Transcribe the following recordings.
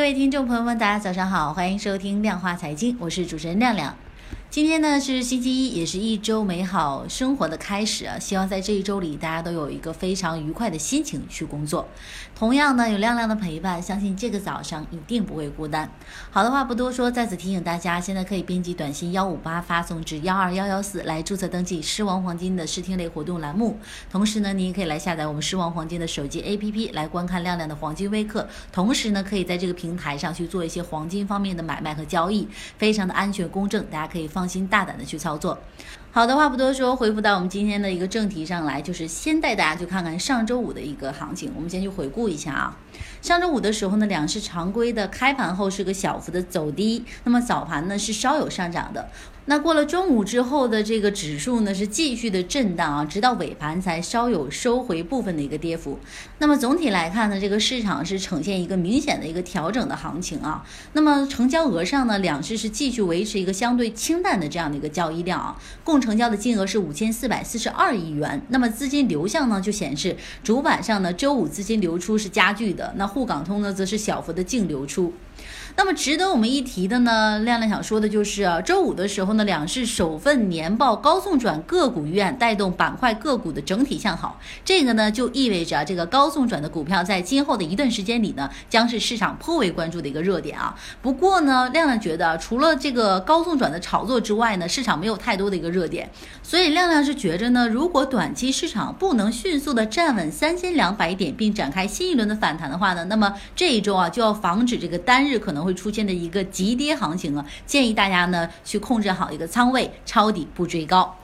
各位听众朋友们，大家早上好，欢迎收听量化财经，我是主持人亮亮。今天呢是星期一，也是一周美好生活的开始啊！希望在这一周里，大家都有一个非常愉快的心情去工作。同样呢，有亮亮的陪伴，相信这个早上一定不会孤单。好的话不多说，再次提醒大家，现在可以编辑短信幺五八发送至幺二幺幺四来注册登记狮王黄金的试听类活动栏目。同时呢，您也可以来下载我们狮王黄金的手机 APP 来观看亮亮的黄金微课。同时呢，可以在这个平台上去做一些黄金方面的买卖和交易，非常的安全公正，大家可以放。放心大胆的去操作。好的话不多说，回复到我们今天的一个正题上来，就是先带大家去看看上周五的一个行情。我们先去回顾一下啊。上周五的时候呢，两市常规的开盘后是个小幅的走低，那么早盘呢是稍有上涨的。那过了中午之后的这个指数呢是继续的震荡啊，直到尾盘才稍有收回部分的一个跌幅。那么总体来看呢，这个市场是呈现一个明显的一个调整的行情啊。那么成交额上呢，两市是继续维持一个相对清淡的这样的一个交易量啊，共成交的金额是五千四百四十二亿元。那么资金流向呢就显示主板上呢周五资金流出是加剧的，那沪港通呢则是小幅的净流出。那么值得我们一提的呢，亮亮想说的就是啊，周五的时候呢，两市首份年报高送转个股预案带动板块个股的整体向好，这个呢就意味着这个高送转的股票在今后的一段时间里呢，将是市场颇为关注的一个热点啊。不过呢，亮亮觉得除了这个高送转的炒作之外呢，市场没有太多的一个热点，所以亮亮是觉着呢，如果短期市场不能迅速的站稳三千两百点并展开新一轮的反弹的话呢，那么这一周啊就要防止这个单日可能。会出现的一个急跌行情啊，建议大家呢去控制好一个仓位，抄底不追高。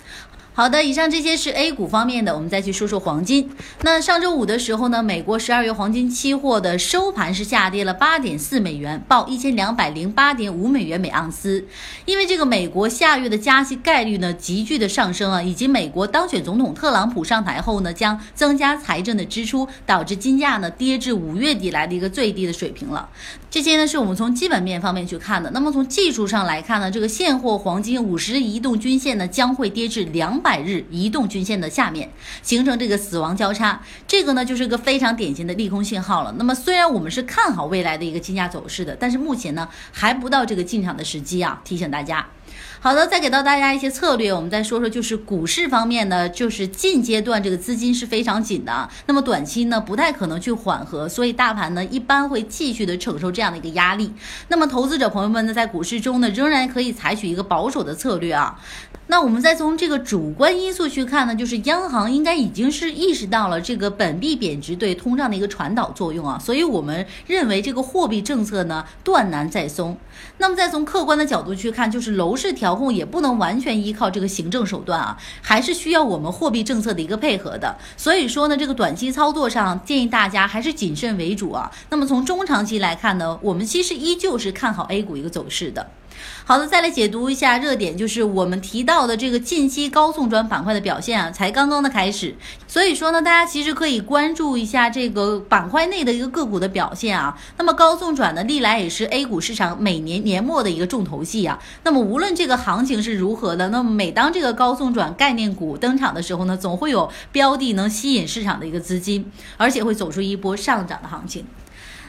好的，以上这些是 A 股方面的，我们再去说说黄金。那上周五的时候呢，美国十二月黄金期货的收盘是下跌了八点四美元，报一千两百零八点五美元每盎司。因为这个美国下月的加息概率呢急剧的上升啊，以及美国当选总统特朗普上台后呢将增加财政的支出，导致金价呢跌至五月底来的一个最低的水平了。这些呢是我们从基本面方面去看的。那么从技术上来看呢，这个现货黄金五十移动均线呢将会跌至两。百日移动均线的下面形成这个死亡交叉，这个呢就是个非常典型的利空信号了。那么虽然我们是看好未来的一个金价走势的，但是目前呢还不到这个进场的时机啊，提醒大家。好的，再给到大家一些策略，我们再说说，就是股市方面呢，就是近阶段这个资金是非常紧的，那么短期呢不太可能去缓和，所以大盘呢一般会继续的承受这样的一个压力。那么投资者朋友们呢，在股市中呢，仍然可以采取一个保守的策略啊。那我们再从这个主观因素去看呢，就是央行应该已经是意识到了这个本币贬值对通胀的一个传导作用啊，所以我们认为这个货币政策呢断难再松。那么再从客观的角度去看，就是楼市调控也不能完全依靠这个行政手段啊，还是需要我们货币政策的一个配合的。所以说呢，这个短期操作上建议大家还是谨慎为主啊。那么从中长期来看呢，我们其实依旧是看好 A 股一个走势的。好的，再来解读一下热点，就是我们提到的这个近期高送转板块的表现啊，才刚刚的开始。所以说呢，大家其实可以关注一下这个板块内的一个个股的表现啊。那么高送转呢，历来也是 A 股市场每年年末的一个重头戏啊。那么无论这个行情是如何的，那么每当这个高送转概念股登场的时候呢，总会有标的能吸引市场的一个资金，而且会走出一波上涨的行情。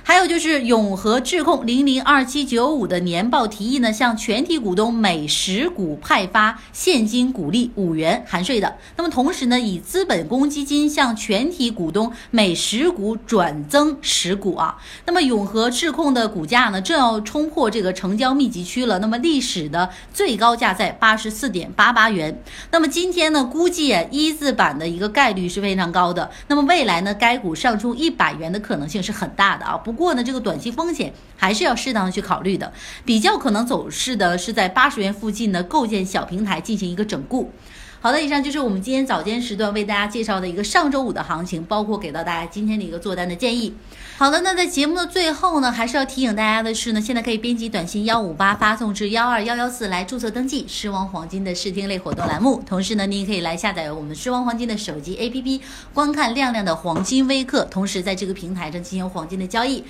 还有就是永和智控零零二七九五的年报提议呢，向全体股东每十股派发现金股利五元含税的。那么同时呢，以资本公积金向全体股东每十股转增十股啊。那么永和智控的股价呢，正要冲破这个成交密集区了。那么历史的最高价在八十四点八八元。那么今天呢，估计一字板的一个概率是非常高的。那么未来呢，该股上冲一百元的可能性是很大的啊。不过呢，这个短期风险还是要适当的去考虑的。比较可能走势的是在八十元附近呢，构建小平台进行一个整固。好的，以上就是我们今天早间时段为大家介绍的一个上周五的行情，包括给到大家今天的一个做单的建议。好的，那在节目的最后呢，还是要提醒大家的是呢，现在可以编辑短信幺五八发送至幺二幺幺四来注册登记狮王黄金的试听类活动栏目。同时呢，您也可以来下载我们狮王黄金的手机 APP，观看亮亮的黄金微课，同时在这个平台上进行黄金的交易。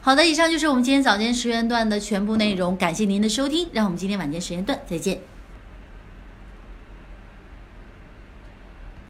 好的，以上就是我们今天早间时间段的全部内容，感谢您的收听，让我们今天晚间时间段再见。